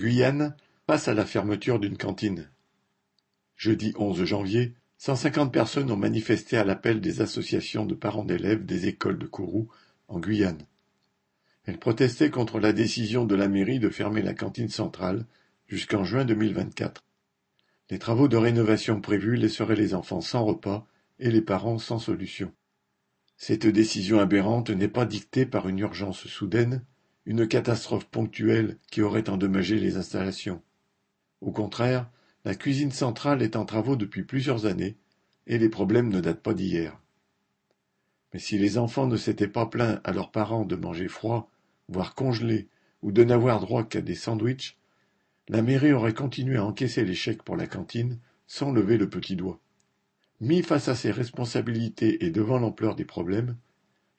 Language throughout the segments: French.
Guyane passe à la fermeture d'une cantine. Jeudi 11 janvier, 150 personnes ont manifesté à l'appel des associations de parents d'élèves des écoles de Kourou, en Guyane. Elles protestaient contre la décision de la mairie de fermer la cantine centrale jusqu'en juin 2024. Les travaux de rénovation prévus laisseraient les enfants sans repas et les parents sans solution. Cette décision aberrante n'est pas dictée par une urgence soudaine, une catastrophe ponctuelle qui aurait endommagé les installations. Au contraire, la cuisine centrale est en travaux depuis plusieurs années, et les problèmes ne datent pas d'hier. Mais si les enfants ne s'étaient pas plaints à leurs parents de manger froid, voire congelé, ou de n'avoir droit qu'à des sandwichs, la mairie aurait continué à encaisser les chèques pour la cantine sans lever le petit doigt. Mis face à ses responsabilités et devant l'ampleur des problèmes,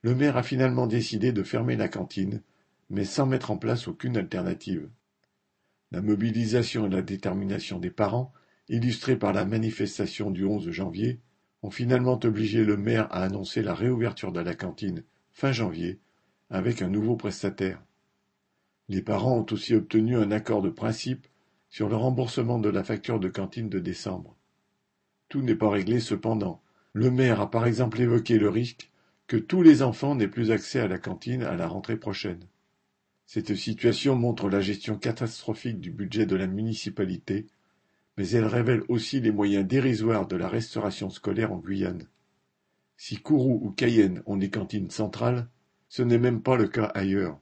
le maire a finalement décidé de fermer la cantine mais sans mettre en place aucune alternative. La mobilisation et la détermination des parents, illustrées par la manifestation du 11 janvier, ont finalement obligé le maire à annoncer la réouverture de la cantine fin janvier avec un nouveau prestataire. Les parents ont aussi obtenu un accord de principe sur le remboursement de la facture de cantine de décembre. Tout n'est pas réglé cependant. Le maire a par exemple évoqué le risque que tous les enfants n'aient plus accès à la cantine à la rentrée prochaine. Cette situation montre la gestion catastrophique du budget de la municipalité, mais elle révèle aussi les moyens dérisoires de la restauration scolaire en Guyane. Si Kourou ou Cayenne ont des cantines centrales, ce n'est même pas le cas ailleurs.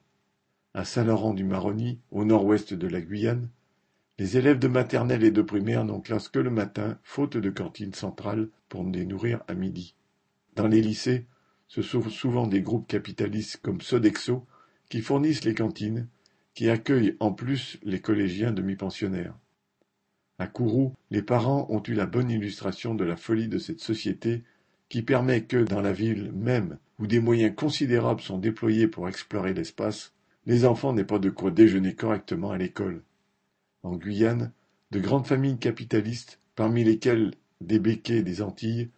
À Saint-Laurent-du-Maroni, au nord-ouest de la Guyane, les élèves de maternelle et de primaire n'ont classe que le matin, faute de cantine centrale pour les nourrir à midi. Dans les lycées, ce sont souvent des groupes capitalistes comme Sodexo qui fournissent les cantines, qui accueillent en plus les collégiens demi-pensionnaires. À Kourou, les parents ont eu la bonne illustration de la folie de cette société qui permet que, dans la ville même, où des moyens considérables sont déployés pour explorer l'espace, les enfants n'aient pas de quoi déjeuner correctement à l'école. En Guyane, de grandes familles capitalistes, parmi lesquelles des béquets des Antilles,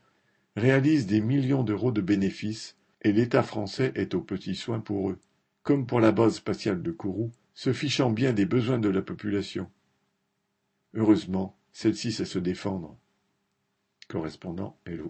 réalisent des millions d'euros de bénéfices et l'État français est aux petits soins pour eux comme pour la base spatiale de Kourou, se fichant bien des besoins de la population. Heureusement, celle-ci sait se défendre. Correspondant Hello.